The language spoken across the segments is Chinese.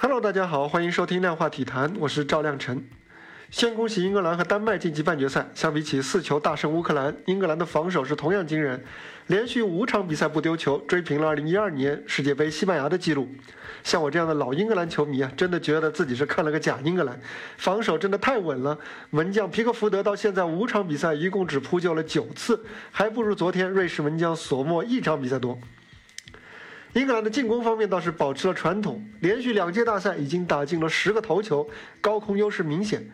Hello，大家好，欢迎收听量化体坛，我是赵亮晨。先恭喜英格兰和丹麦晋级半决赛。相比起四球大胜乌克兰，英格兰的防守是同样惊人，连续五场比赛不丢球，追平了2012年世界杯西班牙的记录。像我这样的老英格兰球迷啊，真的觉得自己是看了个假英格兰，防守真的太稳了。门将皮克福德到现在五场比赛一共只扑救了九次，还不如昨天瑞士门将索莫一场比赛多。英格兰的进攻方面倒是保持了传统，连续两届大赛已经打进了十个头球，高空优势明显。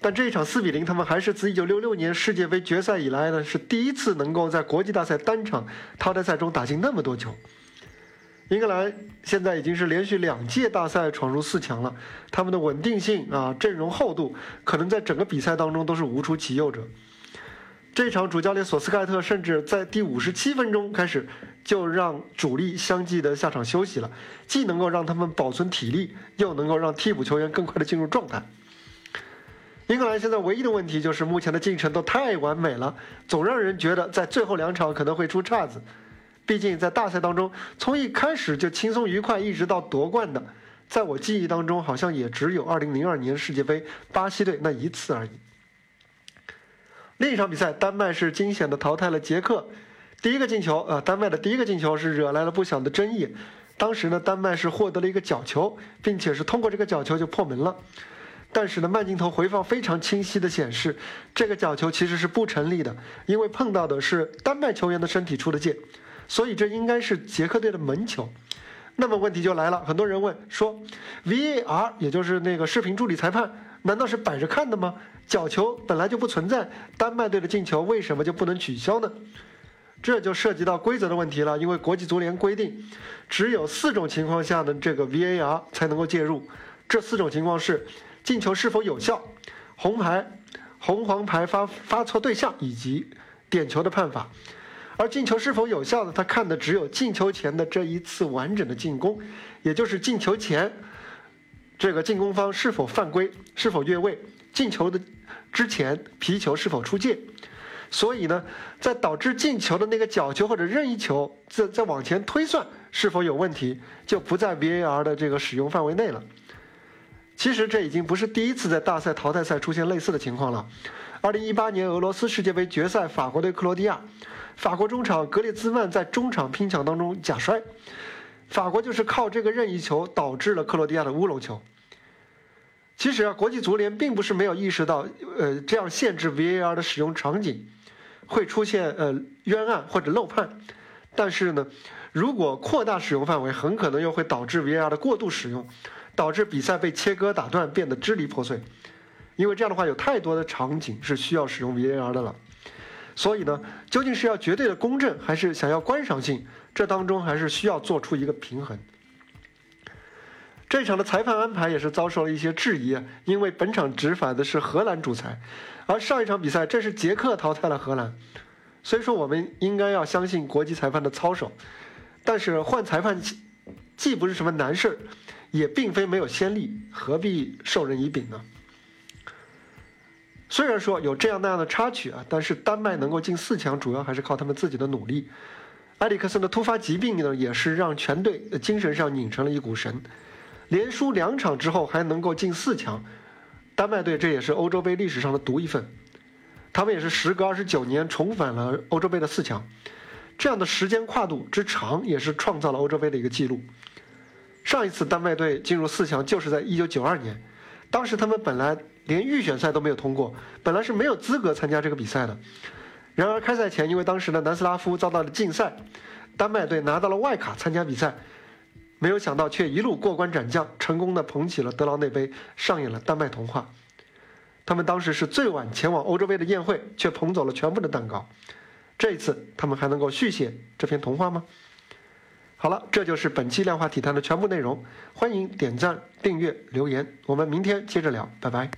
但这一场四比零，他们还是自一九六六年世界杯决赛以来呢，是第一次能够在国际大赛单场淘汰赛中打进那么多球。英格兰现在已经是连续两届大赛闯入四强了，他们的稳定性啊，阵容厚度，可能在整个比赛当中都是无出其右者。这场主教练索斯盖特甚至在第五十七分钟开始就让主力相继的下场休息了，既能够让他们保存体力，又能够让替补球员更快的进入状态。英格兰现在唯一的问题就是目前的进程都太完美了，总让人觉得在最后两场可能会出岔子。毕竟在大赛当中，从一开始就轻松愉快，一直到夺冠的，在我记忆当中好像也只有2002年世界杯巴西队那一次而已。另一场比赛，丹麦是惊险的淘汰了捷克。第一个进球，呃，丹麦的第一个进球是惹来了不小的争议。当时呢，丹麦是获得了一个角球，并且是通过这个角球就破门了。但是呢，慢镜头回放非常清晰的显示，这个角球其实是不成立的，因为碰到的是丹麦球员的身体出的界，所以这应该是捷克队的门球。那么问题就来了，很多人问说，VAR 也就是那个视频助理裁判，难道是摆着看的吗？角球本来就不存在，丹麦队的进球为什么就不能取消呢？这就涉及到规则的问题了，因为国际足联规定，只有四种情况下的这个 VAR 才能够介入，这四种情况是。进球是否有效？红牌、红黄牌发发错对象以及点球的判罚。而进球是否有效呢？他看的只有进球前的这一次完整的进攻，也就是进球前这个进攻方是否犯规、是否越位，进球的之前皮球是否出界。所以呢，在导致进球的那个角球或者任意球，再再往前推算是否有问题，就不在 VAR 的这个使用范围内了。其实这已经不是第一次在大赛淘汰赛出现类似的情况了。二零一八年俄罗斯世界杯决赛，法国对克罗地亚，法国中场格列兹曼在中场拼抢当中假摔，法国就是靠这个任意球导致了克罗地亚的乌龙球。其实啊，国际足联并不是没有意识到，呃，这样限制 VAR 的使用场景会出现呃冤案或者漏判，但是呢，如果扩大使用范围，很可能又会导致 VAR 的过度使用。导致比赛被切割打断，变得支离破碎。因为这样的话，有太多的场景是需要使用 VAR 的了。所以呢，究竟是要绝对的公正，还是想要观赏性？这当中还是需要做出一个平衡。这场的裁判安排也是遭受了一些质疑，因为本场执法的是荷兰主裁，而上一场比赛正是捷克淘汰了荷兰。虽说我们应该要相信国际裁判的操守，但是换裁判既不是什么难事儿。也并非没有先例，何必授人以柄呢？虽然说有这样那样的插曲啊，但是丹麦能够进四强，主要还是靠他们自己的努力。埃里克森的突发疾病呢，也是让全队精神上拧成了一股绳。连输两场之后还能够进四强，丹麦队这也是欧洲杯历史上的独一份。他们也是时隔二十九年重返了欧洲杯的四强，这样的时间跨度之长，也是创造了欧洲杯的一个记录。上一次丹麦队进入四强就是在一九九二年，当时他们本来连预选赛都没有通过，本来是没有资格参加这个比赛的。然而开赛前，因为当时的南斯拉夫遭到了禁赛，丹麦队拿到了外卡参加比赛，没有想到却一路过关斩将，成功的捧起了德劳内杯，上演了丹麦童话。他们当时是最晚前往欧洲杯的宴会，却捧走了全部的蛋糕。这一次，他们还能够续写这篇童话吗？好了，这就是本期量化体坛的全部内容。欢迎点赞、订阅、留言，我们明天接着聊，拜拜。